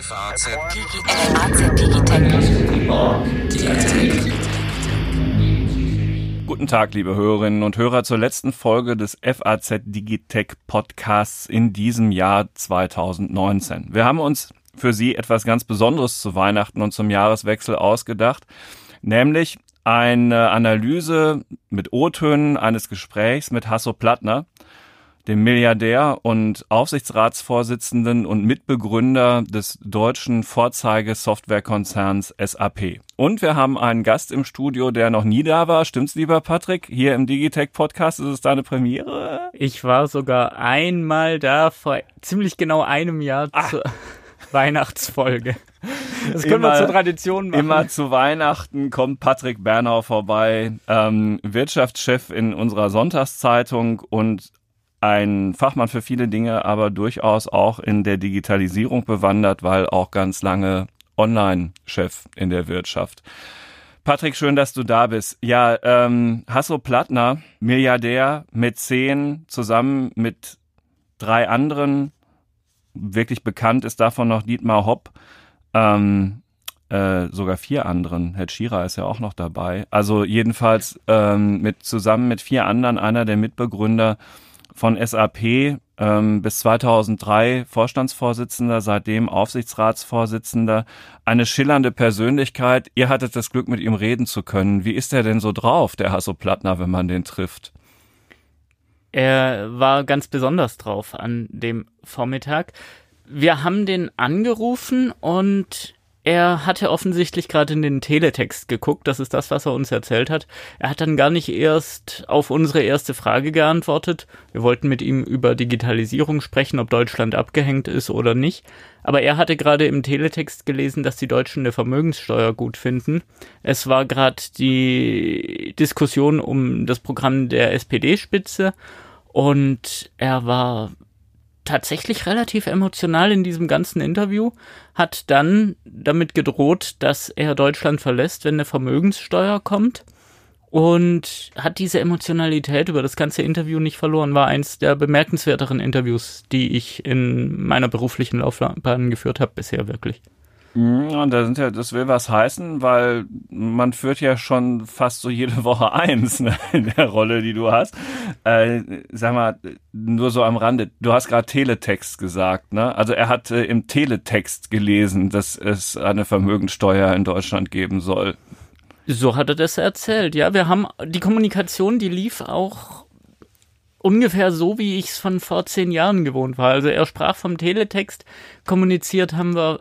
FAZ Digitech. Guten Tag, liebe Hörerinnen und Hörer, zur letzten Folge des FAZ Digitech Podcasts in diesem Jahr 2019. Wir haben uns für Sie etwas ganz Besonderes zu Weihnachten und zum Jahreswechsel ausgedacht, nämlich eine Analyse mit O-Tönen eines Gesprächs mit Hasso Plattner dem Milliardär und Aufsichtsratsvorsitzenden und Mitbegründer des deutschen Vorzeigesoftwarekonzerns SAP. Und wir haben einen Gast im Studio, der noch nie da war. Stimmt's, lieber Patrick? Hier im Digitech Podcast ist es deine Premiere? Ich war sogar einmal da vor ziemlich genau einem Jahr ah. zur Weihnachtsfolge. Das können immer, wir zur Tradition machen. Immer zu Weihnachten kommt Patrick Bernau vorbei, ähm, Wirtschaftschef in unserer Sonntagszeitung und ein Fachmann für viele Dinge, aber durchaus auch in der Digitalisierung bewandert, weil auch ganz lange Online-Chef in der Wirtschaft. Patrick, schön, dass du da bist. Ja, ähm, Hasso Plattner, Milliardär, Mäzen, zusammen mit drei anderen, wirklich bekannt ist davon noch Dietmar Hopp, ähm, äh, sogar vier anderen. Herr Schira ist ja auch noch dabei. Also jedenfalls ähm, mit zusammen mit vier anderen einer der Mitbegründer von SAP ähm, bis 2003 Vorstandsvorsitzender, seitdem Aufsichtsratsvorsitzender, eine schillernde Persönlichkeit. Ihr hattet das Glück, mit ihm reden zu können. Wie ist er denn so drauf, der Hasso Plattner, wenn man den trifft? Er war ganz besonders drauf an dem Vormittag. Wir haben den angerufen und er hatte offensichtlich gerade in den Teletext geguckt, das ist das, was er uns erzählt hat. Er hat dann gar nicht erst auf unsere erste Frage geantwortet. Wir wollten mit ihm über Digitalisierung sprechen, ob Deutschland abgehängt ist oder nicht. Aber er hatte gerade im Teletext gelesen, dass die Deutschen eine Vermögenssteuer gut finden. Es war gerade die Diskussion um das Programm der SPD-Spitze und er war tatsächlich relativ emotional in diesem ganzen Interview, hat dann damit gedroht, dass er Deutschland verlässt, wenn eine Vermögenssteuer kommt und hat diese Emotionalität über das ganze Interview nicht verloren, war eins der bemerkenswerteren Interviews, die ich in meiner beruflichen Laufbahn geführt habe bisher wirklich. Mhm, und da sind ja, das will was heißen, weil man führt ja schon fast so jede Woche eins ne, in der Rolle, die du hast. Äh, sag mal, nur so am Rande, du hast gerade Teletext gesagt, ne? Also er hat äh, im Teletext gelesen, dass es eine Vermögensteuer in Deutschland geben soll. So hat er das erzählt, ja. Wir haben die Kommunikation, die lief auch ungefähr so, wie ich es von vor zehn Jahren gewohnt war. Also er sprach vom Teletext, kommuniziert haben wir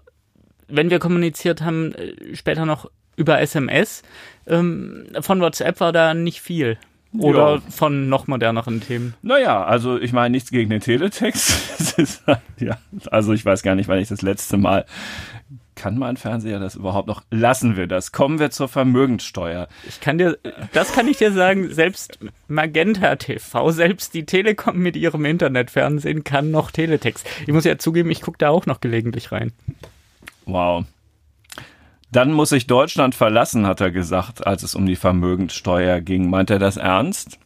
wenn wir kommuniziert haben, äh, später noch über SMS. Ähm, von WhatsApp war da nicht viel. Oder ja. von noch moderneren Themen? Naja, also ich meine nichts gegen den Teletext. ist, ja, also ich weiß gar nicht, wann ich das letzte Mal. Kann mein Fernseher das überhaupt noch? Lassen wir das. Kommen wir zur Vermögenssteuer. Ich kann dir, das kann ich dir sagen, selbst Magenta TV, selbst die Telekom mit ihrem Internetfernsehen kann noch Teletext. Ich muss ja zugeben, ich gucke da auch noch gelegentlich rein. Wow. Dann muss ich Deutschland verlassen, hat er gesagt, als es um die Vermögenssteuer ging. Meint er das ernst?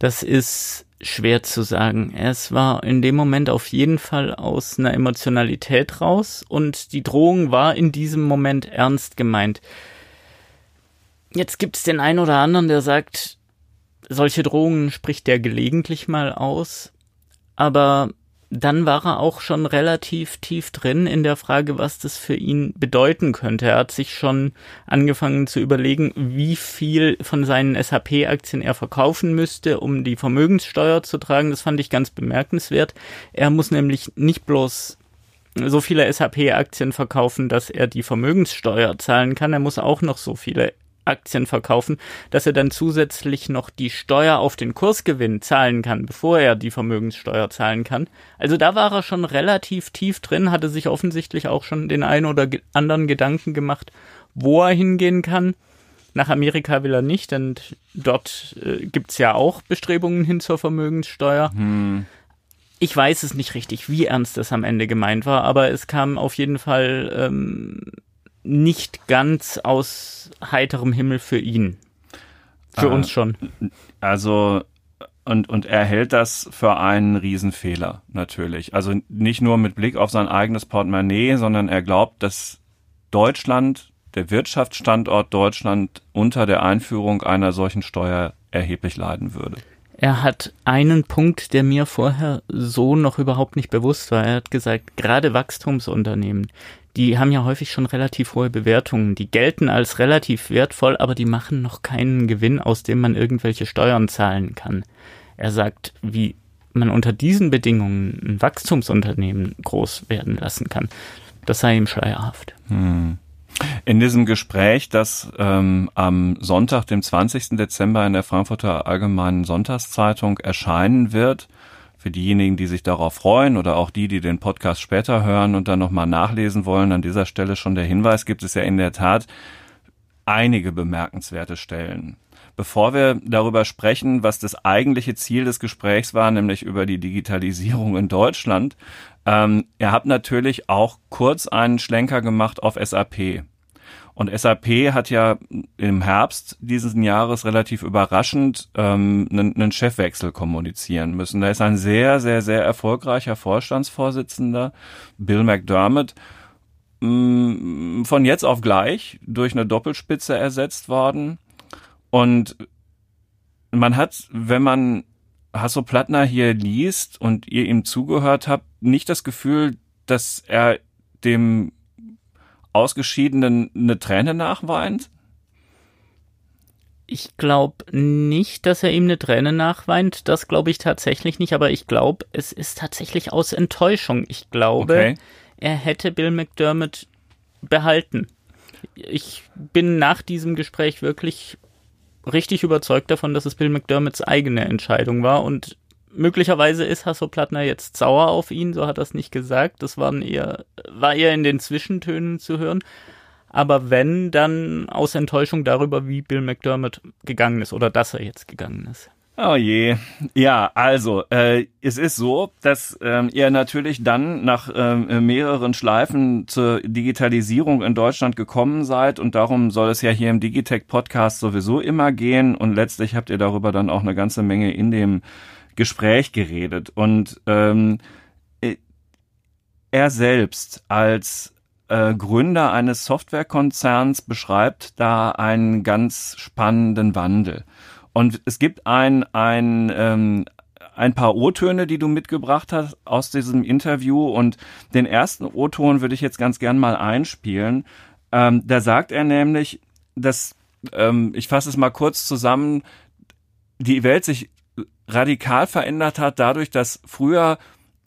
Das ist schwer zu sagen. Es war in dem Moment auf jeden Fall aus einer Emotionalität raus und die Drohung war in diesem Moment ernst gemeint. Jetzt gibt es den einen oder anderen, der sagt, solche Drohungen spricht der gelegentlich mal aus, aber dann war er auch schon relativ tief drin in der Frage, was das für ihn bedeuten könnte. Er hat sich schon angefangen zu überlegen, wie viel von seinen SAP-Aktien er verkaufen müsste, um die Vermögenssteuer zu tragen. Das fand ich ganz bemerkenswert. Er muss nämlich nicht bloß so viele SAP-Aktien verkaufen, dass er die Vermögenssteuer zahlen kann. Er muss auch noch so viele Aktien verkaufen, dass er dann zusätzlich noch die Steuer auf den Kursgewinn zahlen kann, bevor er die Vermögenssteuer zahlen kann. Also da war er schon relativ tief drin, hatte sich offensichtlich auch schon den einen oder anderen Gedanken gemacht, wo er hingehen kann. Nach Amerika will er nicht, denn dort äh, gibt's ja auch Bestrebungen hin zur Vermögenssteuer. Hm. Ich weiß es nicht richtig, wie ernst das am Ende gemeint war, aber es kam auf jeden Fall ähm, nicht ganz aus heiterem Himmel für ihn. Für äh, uns schon. Also und, und er hält das für einen Riesenfehler, natürlich. Also nicht nur mit Blick auf sein eigenes Portemonnaie, sondern er glaubt, dass Deutschland, der Wirtschaftsstandort Deutschland unter der Einführung einer solchen Steuer erheblich leiden würde. Er hat einen Punkt, der mir vorher so noch überhaupt nicht bewusst war. Er hat gesagt, gerade Wachstumsunternehmen, die haben ja häufig schon relativ hohe Bewertungen. Die gelten als relativ wertvoll, aber die machen noch keinen Gewinn, aus dem man irgendwelche Steuern zahlen kann. Er sagt, wie man unter diesen Bedingungen ein Wachstumsunternehmen groß werden lassen kann, das sei ihm schleierhaft. Hm. In diesem Gespräch, das ähm, am Sonntag, dem 20. Dezember in der Frankfurter Allgemeinen Sonntagszeitung erscheinen wird, für diejenigen, die sich darauf freuen oder auch die, die den Podcast später hören und dann nochmal nachlesen wollen, an dieser Stelle schon der Hinweis, gibt es ja in der Tat einige bemerkenswerte Stellen. Bevor wir darüber sprechen, was das eigentliche Ziel des Gesprächs war, nämlich über die Digitalisierung in Deutschland, ähm, ihr habt natürlich auch kurz einen Schlenker gemacht auf SAP. Und SAP hat ja im Herbst dieses Jahres relativ überraschend ähm, einen, einen Chefwechsel kommunizieren müssen. Da ist ein sehr, sehr, sehr erfolgreicher Vorstandsvorsitzender, Bill McDermott, mh, von jetzt auf gleich durch eine Doppelspitze ersetzt worden. Und man hat, wenn man Hasso Plattner hier liest und ihr ihm zugehört habt, nicht das Gefühl, dass er dem Ausgeschiedenen eine Träne nachweint? Ich glaube nicht, dass er ihm eine Träne nachweint. Das glaube ich tatsächlich nicht, aber ich glaube, es ist tatsächlich aus Enttäuschung. Ich glaube, okay. er hätte Bill McDermott behalten. Ich bin nach diesem Gespräch wirklich richtig überzeugt davon, dass es Bill McDermotts eigene Entscheidung war und möglicherweise ist Hasso Plattner jetzt sauer auf ihn, so hat er es nicht gesagt. Das waren eher, war eher in den Zwischentönen zu hören. Aber wenn, dann aus Enttäuschung darüber, wie Bill McDermott gegangen ist oder dass er jetzt gegangen ist. Oh je. Ja, also äh, es ist so, dass ähm, ihr natürlich dann nach ähm, mehreren Schleifen zur Digitalisierung in Deutschland gekommen seid und darum soll es ja hier im Digitech Podcast sowieso immer gehen und letztlich habt ihr darüber dann auch eine ganze Menge in dem Gespräch geredet und ähm, äh, er selbst als äh, Gründer eines Softwarekonzerns beschreibt da einen ganz spannenden Wandel. Und es gibt ein, ein, ähm, ein paar O-Töne, die du mitgebracht hast aus diesem Interview. Und den ersten O-Ton würde ich jetzt ganz gern mal einspielen. Ähm, da sagt er nämlich, dass, ähm, ich fasse es mal kurz zusammen, die Welt sich radikal verändert hat dadurch, dass früher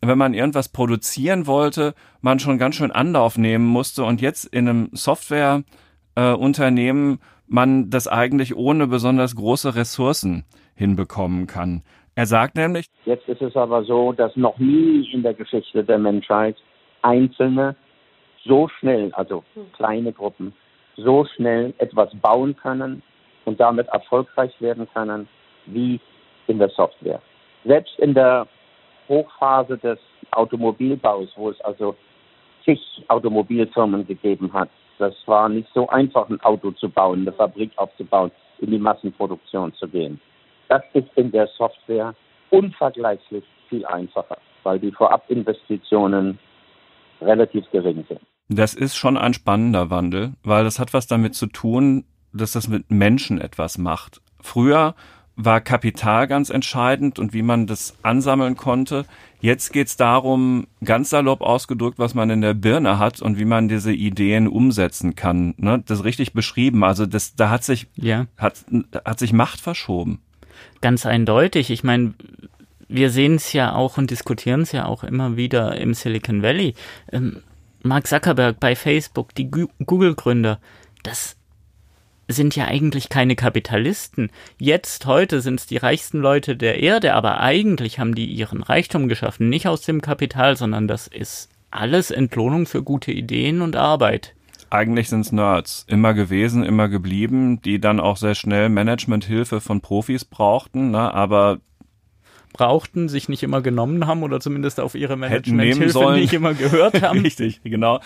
wenn man irgendwas produzieren wollte, man schon ganz schön Anlauf nehmen musste und jetzt in einem Softwareunternehmen äh, man das eigentlich ohne besonders große Ressourcen hinbekommen kann. Er sagt nämlich, jetzt ist es aber so, dass noch nie in der Geschichte der Menschheit Einzelne so schnell, also kleine Gruppen, so schnell etwas bauen können und damit erfolgreich werden können wie in der Software. Selbst in der Hochphase des Automobilbaus, wo es also zig Automobilfirmen gegeben hat, das war nicht so einfach, ein Auto zu bauen, eine Fabrik aufzubauen, in die Massenproduktion zu gehen. Das ist in der Software unvergleichlich viel einfacher, weil die Vorabinvestitionen relativ gering sind. Das ist schon ein spannender Wandel, weil das hat was damit zu tun, dass das mit Menschen etwas macht. Früher war Kapital ganz entscheidend und wie man das ansammeln konnte. Jetzt geht's darum, ganz salopp ausgedrückt, was man in der Birne hat und wie man diese Ideen umsetzen kann. Ne? Das richtig beschrieben. Also das, da hat sich, ja. hat, hat sich Macht verschoben. Ganz eindeutig. Ich meine, wir sehen es ja auch und diskutieren es ja auch immer wieder im Silicon Valley. Ähm, Mark Zuckerberg bei Facebook, die Google-Gründer, das sind ja eigentlich keine Kapitalisten. Jetzt, heute sind es die reichsten Leute der Erde, aber eigentlich haben die ihren Reichtum geschaffen, nicht aus dem Kapital, sondern das ist alles Entlohnung für gute Ideen und Arbeit. Eigentlich sind es Nerds, immer gewesen, immer geblieben, die dann auch sehr schnell Managementhilfe von Profis brauchten, ne? aber brauchten, sich nicht immer genommen haben oder zumindest auf ihre Managementhilfe nicht immer gehört haben. Richtig, genau.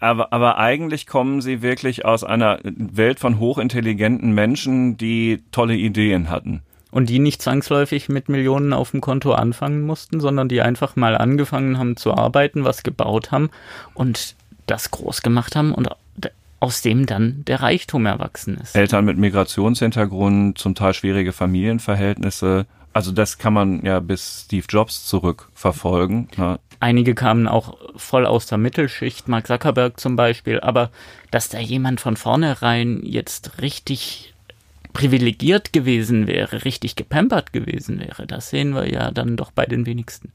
Aber, aber eigentlich kommen sie wirklich aus einer Welt von hochintelligenten Menschen, die tolle Ideen hatten. Und die nicht zwangsläufig mit Millionen auf dem Konto anfangen mussten, sondern die einfach mal angefangen haben zu arbeiten, was gebaut haben und das groß gemacht haben und aus dem dann der Reichtum erwachsen ist. Eltern mit Migrationshintergrund, zum Teil schwierige Familienverhältnisse. Also das kann man ja bis Steve Jobs zurückverfolgen. Ne? Einige kamen auch voll aus der Mittelschicht, Mark Zuckerberg zum Beispiel, aber dass da jemand von vornherein jetzt richtig privilegiert gewesen wäre, richtig gepampert gewesen wäre, das sehen wir ja dann doch bei den wenigsten.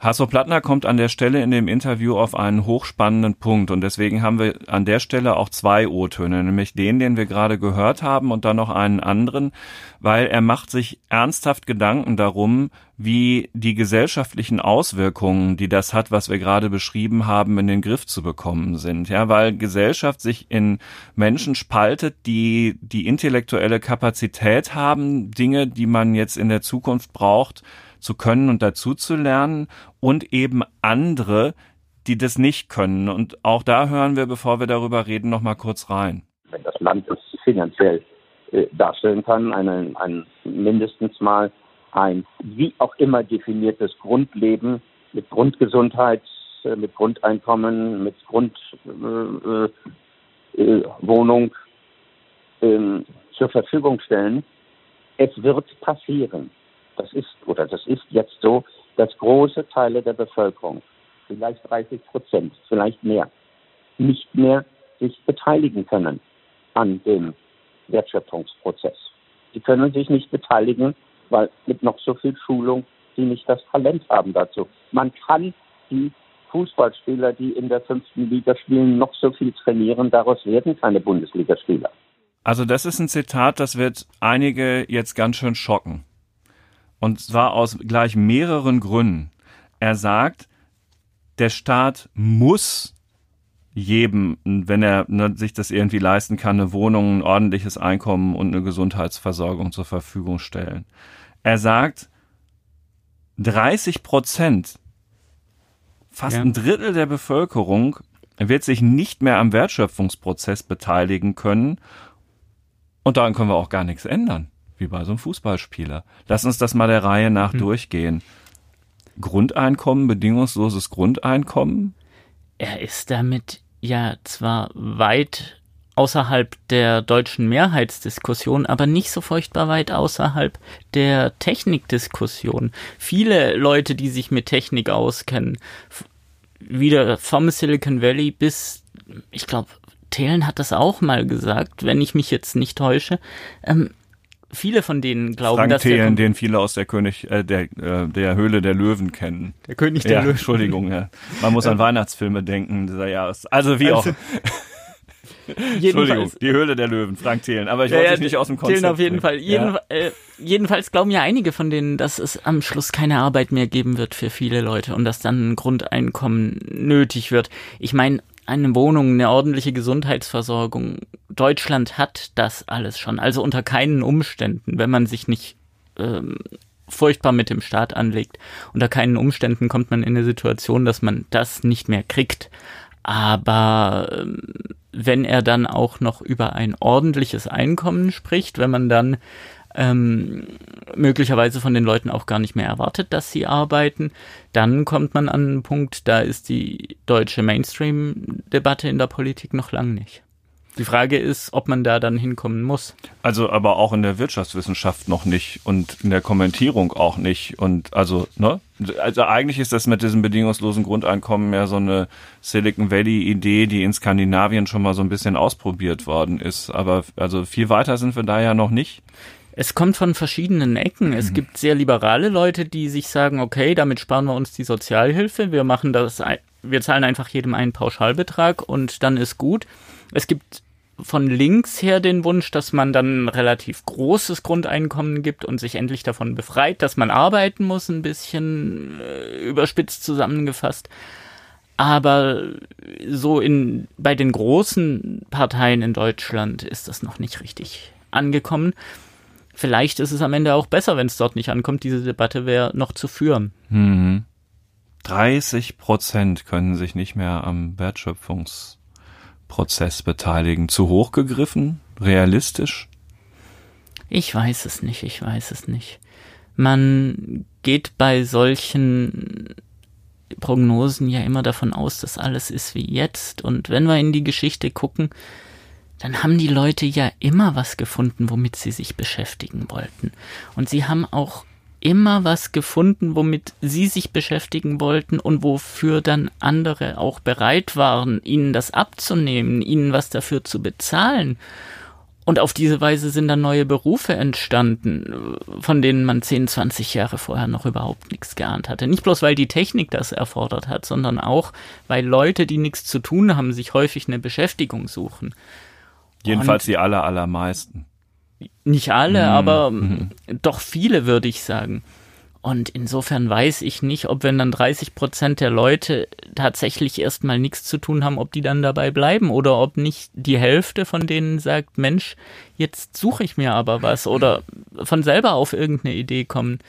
Hasso Plattner kommt an der Stelle in dem Interview auf einen hochspannenden Punkt und deswegen haben wir an der Stelle auch zwei O-Töne, nämlich den, den wir gerade gehört haben und dann noch einen anderen, weil er macht sich ernsthaft Gedanken darum, wie die gesellschaftlichen Auswirkungen, die das hat, was wir gerade beschrieben haben, in den Griff zu bekommen sind. Ja, weil Gesellschaft sich in Menschen spaltet, die die intellektuelle Kapazität haben, Dinge, die man jetzt in der Zukunft braucht, zu können und dazu zu lernen und eben andere, die das nicht können. Und auch da hören wir, bevor wir darüber reden, noch mal kurz rein. Wenn das Land es finanziell äh, darstellen kann, einen, ein mindestens mal ein wie auch immer definiertes Grundleben mit Grundgesundheit, äh, mit Grundeinkommen, mit Grundwohnung äh, äh, ähm, zur Verfügung stellen. Es wird passieren das ist oder das ist jetzt so, dass große Teile der Bevölkerung, vielleicht 30 Prozent, vielleicht mehr, nicht mehr sich beteiligen können an dem Wertschöpfungsprozess. Sie können sich nicht beteiligen, weil mit noch so viel Schulung sie nicht das Talent haben dazu. Man kann die Fußballspieler, die in der fünften Liga spielen, noch so viel trainieren, daraus werden keine Bundesligaspieler. Also das ist ein Zitat, das wird einige jetzt ganz schön schocken. Und zwar aus gleich mehreren Gründen. Er sagt, der Staat muss jedem, wenn er ne, sich das irgendwie leisten kann, eine Wohnung, ein ordentliches Einkommen und eine Gesundheitsversorgung zur Verfügung stellen. Er sagt, 30 Prozent, fast ja. ein Drittel der Bevölkerung wird sich nicht mehr am Wertschöpfungsprozess beteiligen können. Und daran können wir auch gar nichts ändern wie bei so einem Fußballspieler. Lass uns das mal der Reihe nach hm. durchgehen. Grundeinkommen, bedingungsloses Grundeinkommen? Er ist damit ja zwar weit außerhalb der deutschen Mehrheitsdiskussion, aber nicht so furchtbar weit außerhalb der Technikdiskussion. Viele Leute, die sich mit Technik auskennen, wieder vom Silicon Valley bis, ich glaube, Thelen hat das auch mal gesagt, wenn ich mich jetzt nicht täusche, ähm, viele von denen glauben, Frank dass Thelen, den viele aus der König äh, der äh, der Höhle der Löwen kennen. Der König der ja, Löwen. Entschuldigung, ja. Man muss an Weihnachtsfilme denken dieser Jahres. Also wie also, auch. Entschuldigung, die Höhle der Löwen, Frank Thelen. Aber ich wollte ja, dich nicht aus dem Konzept. Thelen auf jeden Fall. Jeden, ja. äh, jedenfalls glauben ja einige von denen, dass es am Schluss keine Arbeit mehr geben wird für viele Leute und dass dann ein Grundeinkommen nötig wird. Ich meine, eine Wohnung, eine ordentliche Gesundheitsversorgung. Deutschland hat das alles schon. Also unter keinen Umständen, wenn man sich nicht ähm, furchtbar mit dem Staat anlegt, unter keinen Umständen kommt man in eine Situation, dass man das nicht mehr kriegt. Aber ähm, wenn er dann auch noch über ein ordentliches Einkommen spricht, wenn man dann ähm, möglicherweise von den Leuten auch gar nicht mehr erwartet, dass sie arbeiten, dann kommt man an einen Punkt, da ist die deutsche Mainstream-Debatte in der Politik noch lang nicht. Die Frage ist, ob man da dann hinkommen muss. Also aber auch in der Wirtschaftswissenschaft noch nicht und in der Kommentierung auch nicht. Und also, ne? Also eigentlich ist das mit diesem bedingungslosen Grundeinkommen ja so eine Silicon Valley-Idee, die in Skandinavien schon mal so ein bisschen ausprobiert worden ist. Aber also viel weiter sind wir da ja noch nicht. Es kommt von verschiedenen Ecken. Es mhm. gibt sehr liberale Leute, die sich sagen, okay, damit sparen wir uns die Sozialhilfe, wir machen das, wir zahlen einfach jedem einen Pauschalbetrag und dann ist gut. Es gibt von links her den Wunsch, dass man dann ein relativ großes Grundeinkommen gibt und sich endlich davon befreit, dass man arbeiten muss, ein bisschen äh, überspitzt zusammengefasst. Aber so in, bei den großen Parteien in Deutschland ist das noch nicht richtig angekommen vielleicht ist es am Ende auch besser, wenn es dort nicht ankommt. Diese Debatte wäre noch zu führen. Mhm. 30 Prozent können sich nicht mehr am Wertschöpfungsprozess beteiligen. Zu hoch gegriffen? Realistisch? Ich weiß es nicht, ich weiß es nicht. Man geht bei solchen Prognosen ja immer davon aus, dass alles ist wie jetzt. Und wenn wir in die Geschichte gucken, dann haben die Leute ja immer was gefunden, womit sie sich beschäftigen wollten. Und sie haben auch immer was gefunden, womit sie sich beschäftigen wollten und wofür dann andere auch bereit waren, ihnen das abzunehmen, ihnen was dafür zu bezahlen. Und auf diese Weise sind dann neue Berufe entstanden, von denen man 10, 20 Jahre vorher noch überhaupt nichts geahnt hatte. Nicht bloß, weil die Technik das erfordert hat, sondern auch, weil Leute, die nichts zu tun haben, sich häufig eine Beschäftigung suchen. Jedenfalls Und die aller, allermeisten. Nicht alle, mhm. aber mhm. doch viele, würde ich sagen. Und insofern weiß ich nicht, ob wenn dann 30 Prozent der Leute tatsächlich erstmal nichts zu tun haben, ob die dann dabei bleiben oder ob nicht die Hälfte von denen sagt, Mensch, jetzt suche ich mir aber was oder von selber auf irgendeine Idee kommen.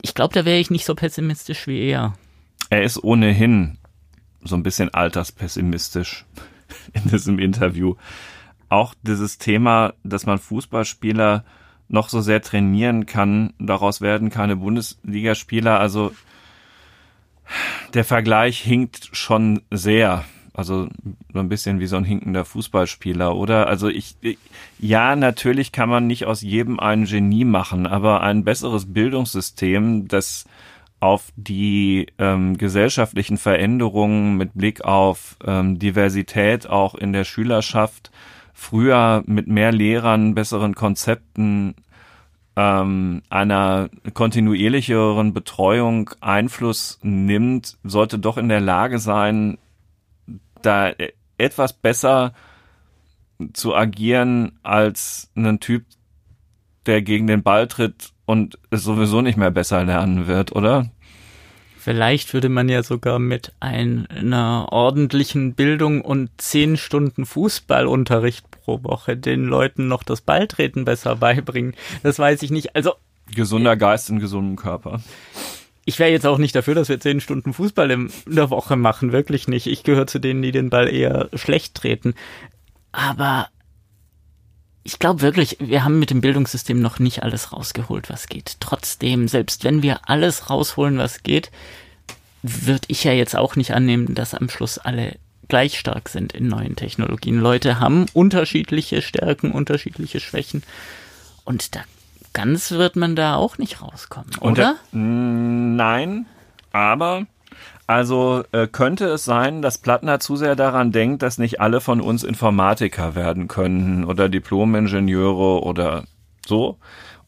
Ich glaube, da wäre ich nicht so pessimistisch wie er. Er ist ohnehin so ein bisschen alterspessimistisch in diesem Interview auch dieses Thema, dass man Fußballspieler noch so sehr trainieren kann, daraus werden keine Bundesligaspieler. Also der Vergleich hinkt schon sehr. Also so ein bisschen wie so ein hinkender Fußballspieler, oder? Also ich, ja, natürlich kann man nicht aus jedem einen Genie machen, aber ein besseres Bildungssystem, das auf die ähm, gesellschaftlichen Veränderungen mit Blick auf ähm, Diversität auch in der Schülerschaft früher mit mehr Lehrern, besseren Konzepten, ähm, einer kontinuierlicheren Betreuung Einfluss nimmt, sollte doch in der Lage sein, da etwas besser zu agieren als ein Typ, der gegen den Ball tritt und es sowieso nicht mehr besser lernen wird, oder? Vielleicht würde man ja sogar mit einer ordentlichen Bildung und zehn Stunden Fußballunterricht pro Woche den Leuten noch das Balltreten besser beibringen. Das weiß ich nicht. Also gesunder Geist in gesundem Körper. Ich wäre jetzt auch nicht dafür, dass wir zehn Stunden Fußball in der Woche machen, wirklich nicht. Ich gehöre zu denen, die den Ball eher schlecht treten. Aber ich glaube wirklich, wir haben mit dem Bildungssystem noch nicht alles rausgeholt, was geht. Trotzdem, selbst wenn wir alles rausholen, was geht, würde ich ja jetzt auch nicht annehmen, dass am Schluss alle gleich stark sind in neuen Technologien. Leute haben unterschiedliche Stärken, unterschiedliche Schwächen. Und da ganz wird man da auch nicht rauskommen, oder? Der, nein, aber also äh, könnte es sein, dass Plattner zu sehr daran denkt, dass nicht alle von uns Informatiker werden können oder Diplomingenieure oder so?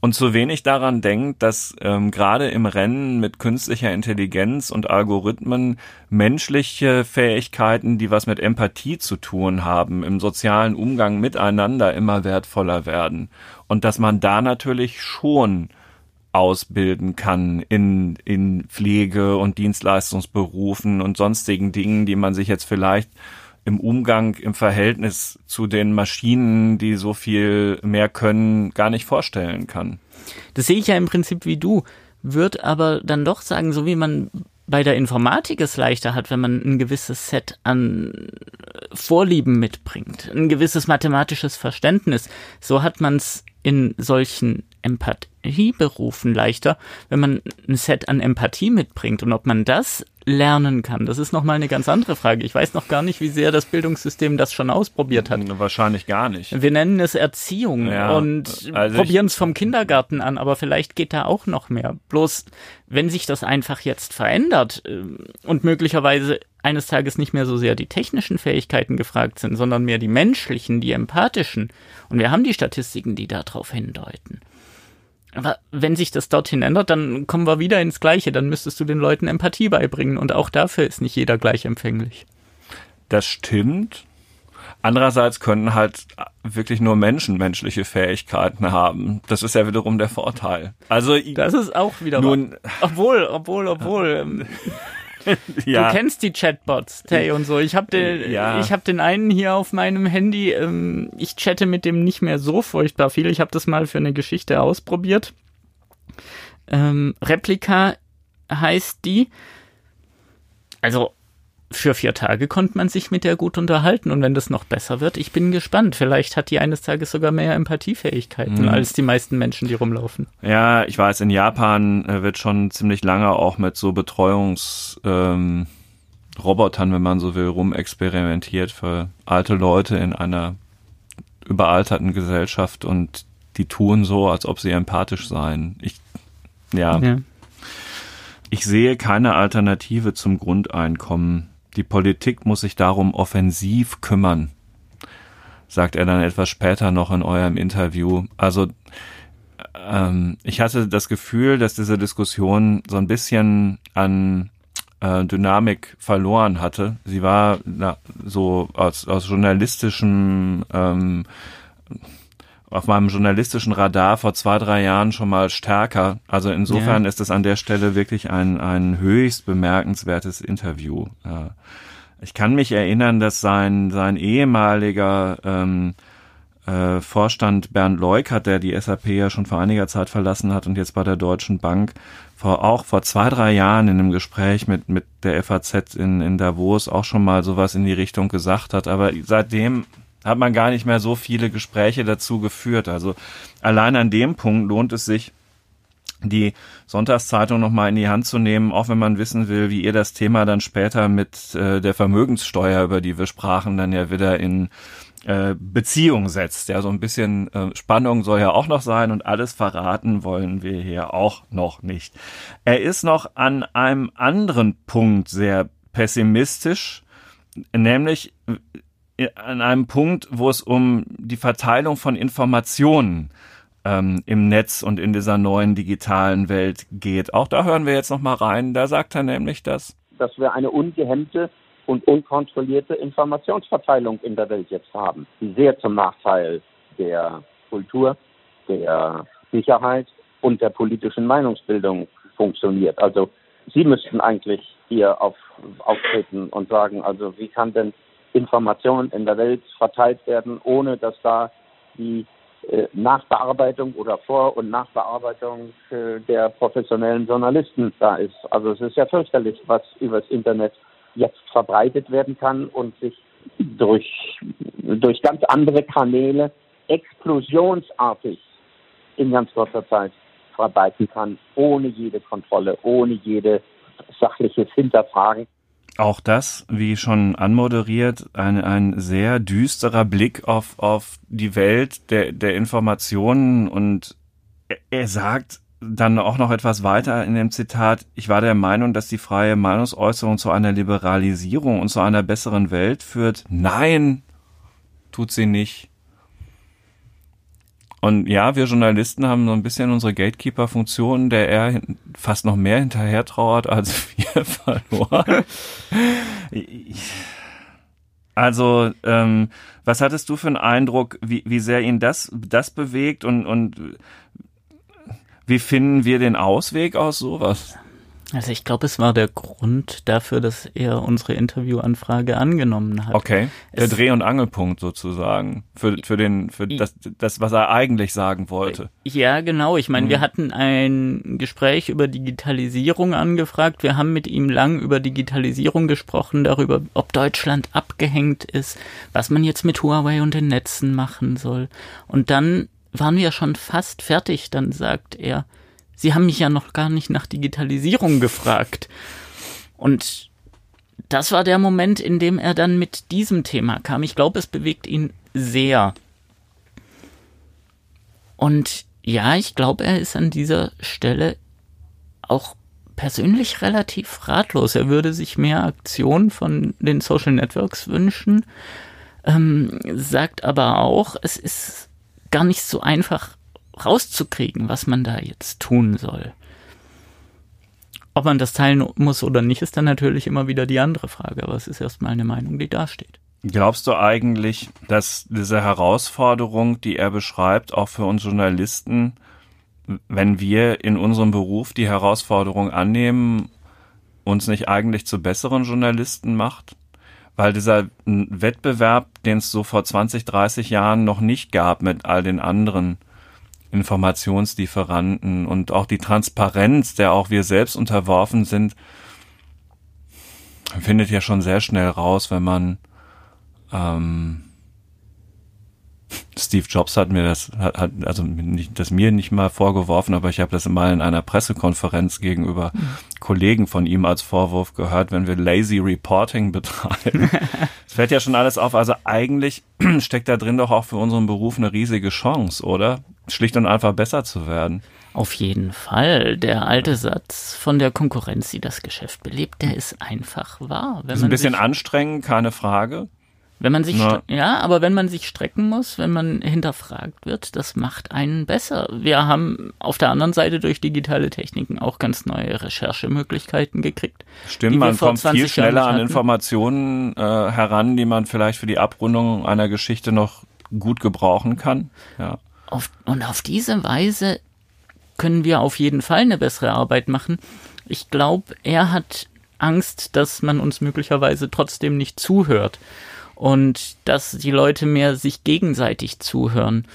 Und zu wenig daran denkt, dass ähm, gerade im Rennen mit künstlicher Intelligenz und Algorithmen menschliche Fähigkeiten, die was mit Empathie zu tun haben, im sozialen Umgang miteinander immer wertvoller werden. Und dass man da natürlich schon ausbilden kann in, in Pflege und Dienstleistungsberufen und sonstigen Dingen, die man sich jetzt vielleicht im Umgang, im Verhältnis zu den Maschinen, die so viel mehr können, gar nicht vorstellen kann. Das sehe ich ja im Prinzip wie du, würde aber dann doch sagen, so wie man bei der Informatik es leichter hat, wenn man ein gewisses Set an Vorlieben mitbringt, ein gewisses mathematisches Verständnis, so hat man es in solchen Empathieberufen leichter, wenn man ein Set an Empathie mitbringt. Und ob man das lernen kann, das ist nochmal eine ganz andere Frage. Ich weiß noch gar nicht, wie sehr das Bildungssystem das schon ausprobiert hat. Wahrscheinlich gar nicht. Wir nennen es Erziehung ja, und also probieren es vom Kindergarten an, aber vielleicht geht da auch noch mehr. Bloß, wenn sich das einfach jetzt verändert äh, und möglicherweise eines Tages nicht mehr so sehr die technischen Fähigkeiten gefragt sind, sondern mehr die menschlichen, die empathischen. Und wir haben die Statistiken, die darauf hindeuten. Aber wenn sich das dorthin ändert, dann kommen wir wieder ins Gleiche. Dann müsstest du den Leuten Empathie beibringen. Und auch dafür ist nicht jeder gleich empfänglich. Das stimmt. Andererseits können halt wirklich nur Menschen menschliche Fähigkeiten haben. Das ist ja wiederum der Vorteil. Also das ist auch wieder nun, obwohl, obwohl, obwohl. Ja. Du kennst die Chatbots, Tay und so. Ich habe den, ja. ich habe den einen hier auf meinem Handy. Ähm, ich chatte mit dem nicht mehr so furchtbar viel. Ich habe das mal für eine Geschichte ausprobiert. Ähm, Replika heißt die. Also für vier Tage konnte man sich mit der gut unterhalten und wenn das noch besser wird, ich bin gespannt. Vielleicht hat die eines Tages sogar mehr Empathiefähigkeiten mhm. als die meisten Menschen, die rumlaufen. Ja, ich weiß, in Japan äh, wird schon ziemlich lange auch mit so Betreuungsrobotern, ähm, wenn man so will, rumexperimentiert für alte Leute in einer überalterten Gesellschaft und die tun so, als ob sie empathisch seien. Ich, ja. ja. Ich sehe keine Alternative zum Grundeinkommen. Die Politik muss sich darum offensiv kümmern, sagt er dann etwas später noch in eurem Interview. Also ähm, ich hatte das Gefühl, dass diese Diskussion so ein bisschen an äh, Dynamik verloren hatte. Sie war na, so aus, aus journalistischem ähm, auf meinem journalistischen Radar vor zwei, drei Jahren schon mal stärker. Also insofern ja. ist es an der Stelle wirklich ein, ein höchst bemerkenswertes Interview. Ich kann mich erinnern, dass sein, sein ehemaliger ähm, äh, Vorstand Bernd Leukert, der die SAP ja schon vor einiger Zeit verlassen hat und jetzt bei der Deutschen Bank, vor, auch vor zwei, drei Jahren in einem Gespräch mit, mit der FAZ in, in Davos auch schon mal sowas in die Richtung gesagt hat. Aber seitdem hat man gar nicht mehr so viele Gespräche dazu geführt. Also allein an dem Punkt lohnt es sich, die Sonntagszeitung nochmal in die Hand zu nehmen, auch wenn man wissen will, wie ihr das Thema dann später mit äh, der Vermögenssteuer, über die wir sprachen, dann ja wieder in äh, Beziehung setzt. Ja, so ein bisschen äh, Spannung soll ja auch noch sein und alles verraten wollen wir hier auch noch nicht. Er ist noch an einem anderen Punkt sehr pessimistisch, nämlich an einem Punkt, wo es um die Verteilung von Informationen ähm, im Netz und in dieser neuen digitalen Welt geht. Auch da hören wir jetzt noch mal rein. Da sagt er nämlich das. Dass wir eine ungehemmte und unkontrollierte Informationsverteilung in der Welt jetzt haben, die sehr zum Nachteil der Kultur, der Sicherheit und der politischen Meinungsbildung funktioniert. Also Sie müssten eigentlich hier auf, auftreten und sagen, also wie kann denn Informationen in der Welt verteilt werden, ohne dass da die äh, Nachbearbeitung oder Vor- und Nachbearbeitung äh, der professionellen Journalisten da ist. Also es ist ja fürchterlich, was übers Internet jetzt verbreitet werden kann und sich durch, durch ganz andere Kanäle explosionsartig in ganz kurzer Zeit verbreiten kann, ohne jede Kontrolle, ohne jede sachliches Hinterfragen. Auch das, wie schon anmoderiert, ein, ein sehr düsterer Blick auf, auf die Welt der, der Informationen und er, er sagt dann auch noch etwas weiter in dem Zitat, ich war der Meinung, dass die freie Meinungsäußerung zu einer Liberalisierung und zu einer besseren Welt führt. Nein, tut sie nicht. Und ja, wir Journalisten haben so ein bisschen unsere Gatekeeper-Funktion, der er fast noch mehr hinterher trauert, als wir verloren. Also, ähm, was hattest du für einen Eindruck, wie, wie sehr ihn das, das bewegt und, und wie finden wir den Ausweg aus sowas? Also ich glaube, es war der Grund dafür, dass er unsere Interviewanfrage angenommen hat. Okay, der es, Dreh- und Angelpunkt sozusagen für, für, den, für das, das, was er eigentlich sagen wollte. Ja, genau. Ich meine, mhm. wir hatten ein Gespräch über Digitalisierung angefragt. Wir haben mit ihm lang über Digitalisierung gesprochen, darüber, ob Deutschland abgehängt ist, was man jetzt mit Huawei und den Netzen machen soll. Und dann waren wir schon fast fertig. Dann sagt er, Sie haben mich ja noch gar nicht nach Digitalisierung gefragt. Und das war der Moment, in dem er dann mit diesem Thema kam. Ich glaube, es bewegt ihn sehr. Und ja, ich glaube, er ist an dieser Stelle auch persönlich relativ ratlos. Er würde sich mehr Aktion von den Social Networks wünschen, ähm, sagt aber auch, es ist gar nicht so einfach, rauszukriegen, was man da jetzt tun soll. Ob man das teilen muss oder nicht, ist dann natürlich immer wieder die andere Frage, aber es ist erstmal eine Meinung, die dasteht. Glaubst du eigentlich, dass diese Herausforderung, die er beschreibt, auch für uns Journalisten, wenn wir in unserem Beruf die Herausforderung annehmen, uns nicht eigentlich zu besseren Journalisten macht? Weil dieser Wettbewerb, den es so vor 20, 30 Jahren noch nicht gab mit all den anderen Informationslieferanten und auch die Transparenz, der auch wir selbst unterworfen sind, findet ja schon sehr schnell raus, wenn man ähm, Steve Jobs hat mir das, hat, hat also nicht, das mir nicht mal vorgeworfen, aber ich habe das mal in einer Pressekonferenz gegenüber mhm. Kollegen von ihm als Vorwurf gehört, wenn wir lazy Reporting betreiben. Es fällt ja schon alles auf. Also eigentlich steckt da drin doch auch für unseren Beruf eine riesige Chance, oder? Schlicht und einfach besser zu werden. Auf jeden Fall. Der alte Satz von der Konkurrenz, die das Geschäft belebt, der ist einfach wahr. Wenn ist ein bisschen anstrengend, keine Frage. Wenn man sich, Na. ja, aber wenn man sich strecken muss, wenn man hinterfragt wird, das macht einen besser. Wir haben auf der anderen Seite durch digitale Techniken auch ganz neue Recherchemöglichkeiten gekriegt. Stimmt, man kommt viel schneller an Informationen äh, heran, die man vielleicht für die Abrundung einer Geschichte noch gut gebrauchen kann. Ja. Auf, und auf diese Weise können wir auf jeden Fall eine bessere Arbeit machen. Ich glaube, er hat Angst, dass man uns möglicherweise trotzdem nicht zuhört und dass die Leute mehr sich gegenseitig zuhören.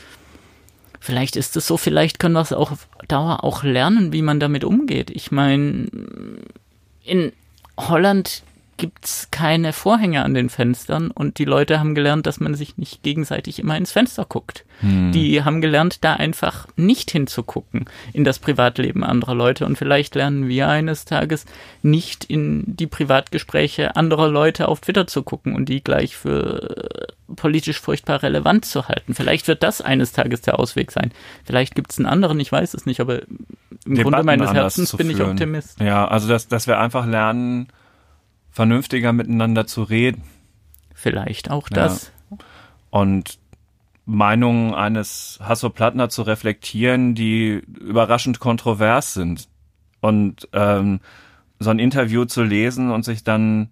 Vielleicht ist es so, vielleicht können wir es auch auf Dauer auch lernen, wie man damit umgeht. Ich meine, in Holland gibt's keine Vorhänge an den Fenstern und die Leute haben gelernt, dass man sich nicht gegenseitig immer ins Fenster guckt. Hm. Die haben gelernt, da einfach nicht hinzugucken in das Privatleben anderer Leute und vielleicht lernen wir eines Tages nicht in die Privatgespräche anderer Leute auf Twitter zu gucken und die gleich für politisch furchtbar relevant zu halten. Vielleicht wird das eines Tages der Ausweg sein. Vielleicht gibt's einen anderen, ich weiß es nicht, aber im Debatten Grunde meines Herzens bin ich Optimist. Ja, also dass, dass wir einfach lernen, vernünftiger miteinander zu reden. Vielleicht auch das. Ja. Und Meinungen eines Hasso Plattner zu reflektieren, die überraschend kontrovers sind. Und ähm, so ein Interview zu lesen und sich dann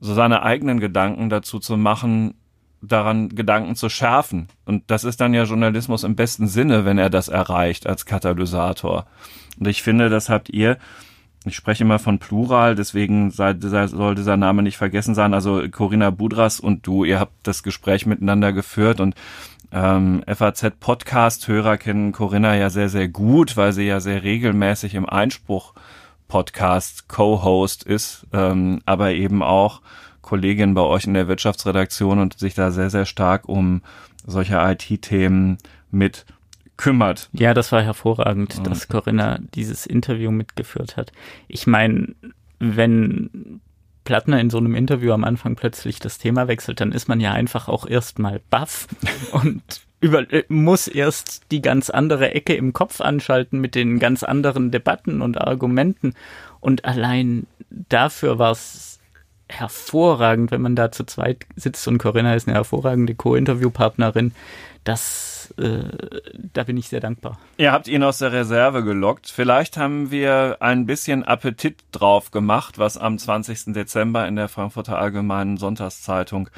so seine eigenen Gedanken dazu zu machen, daran Gedanken zu schärfen. Und das ist dann ja Journalismus im besten Sinne, wenn er das erreicht als Katalysator. Und ich finde, das habt ihr ich spreche immer von Plural, deswegen sei, soll dieser Name nicht vergessen sein. Also Corinna Budras und du, ihr habt das Gespräch miteinander geführt und ähm, FAZ-Podcast-Hörer kennen Corinna ja sehr, sehr gut, weil sie ja sehr regelmäßig im Einspruch-Podcast Co-Host ist, ähm, aber eben auch Kollegin bei euch in der Wirtschaftsredaktion und sich da sehr, sehr stark um solche IT-Themen mit kümmert. Ja, das war hervorragend, dass Corinna dieses Interview mitgeführt hat. Ich meine, wenn Plattner in so einem Interview am Anfang plötzlich das Thema wechselt, dann ist man ja einfach auch erstmal baff und über, äh, muss erst die ganz andere Ecke im Kopf anschalten mit den ganz anderen Debatten und Argumenten. Und allein dafür war es hervorragend, wenn man da zu zweit sitzt und Corinna ist eine hervorragende Co-Interviewpartnerin. Das äh, da bin ich sehr dankbar. Ihr habt ihn aus der Reserve gelockt. Vielleicht haben wir ein bisschen Appetit drauf gemacht, was am 20. Dezember in der Frankfurter Allgemeinen Sonntagszeitung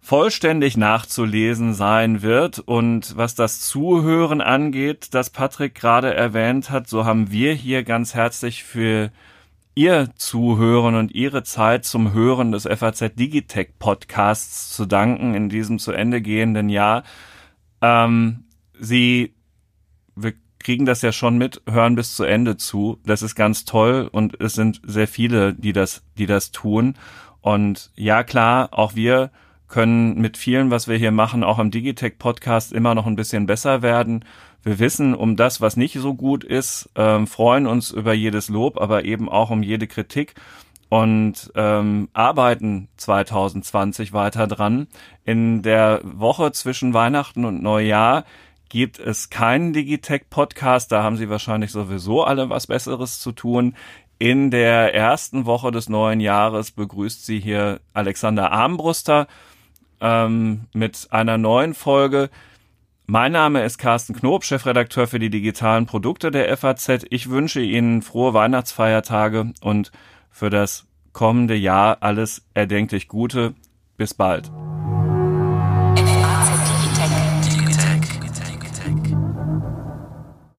vollständig nachzulesen sein wird. Und was das Zuhören angeht, das Patrick gerade erwähnt hat, so haben wir hier ganz herzlich für Ihr Zuhören und Ihre Zeit zum Hören des FAZ Digitech Podcasts zu danken in diesem zu Ende gehenden Jahr. Ähm, sie, wir kriegen das ja schon mit, hören bis zu Ende zu. Das ist ganz toll und es sind sehr viele, die das, die das tun. Und ja, klar, auch wir können mit vielen, was wir hier machen, auch im Digitech Podcast immer noch ein bisschen besser werden. Wir wissen um das, was nicht so gut ist, ähm, freuen uns über jedes Lob, aber eben auch um jede Kritik und ähm, arbeiten 2020 weiter dran. In der Woche zwischen Weihnachten und Neujahr gibt es keinen Digitech-Podcast. Da haben Sie wahrscheinlich sowieso alle was Besseres zu tun. In der ersten Woche des neuen Jahres begrüßt Sie hier Alexander Armbruster ähm, mit einer neuen Folge. Mein Name ist Carsten Knob, Chefredakteur für die digitalen Produkte der FAZ. Ich wünsche Ihnen frohe Weihnachtsfeiertage und für das kommende Jahr alles erdenklich Gute. Bis bald.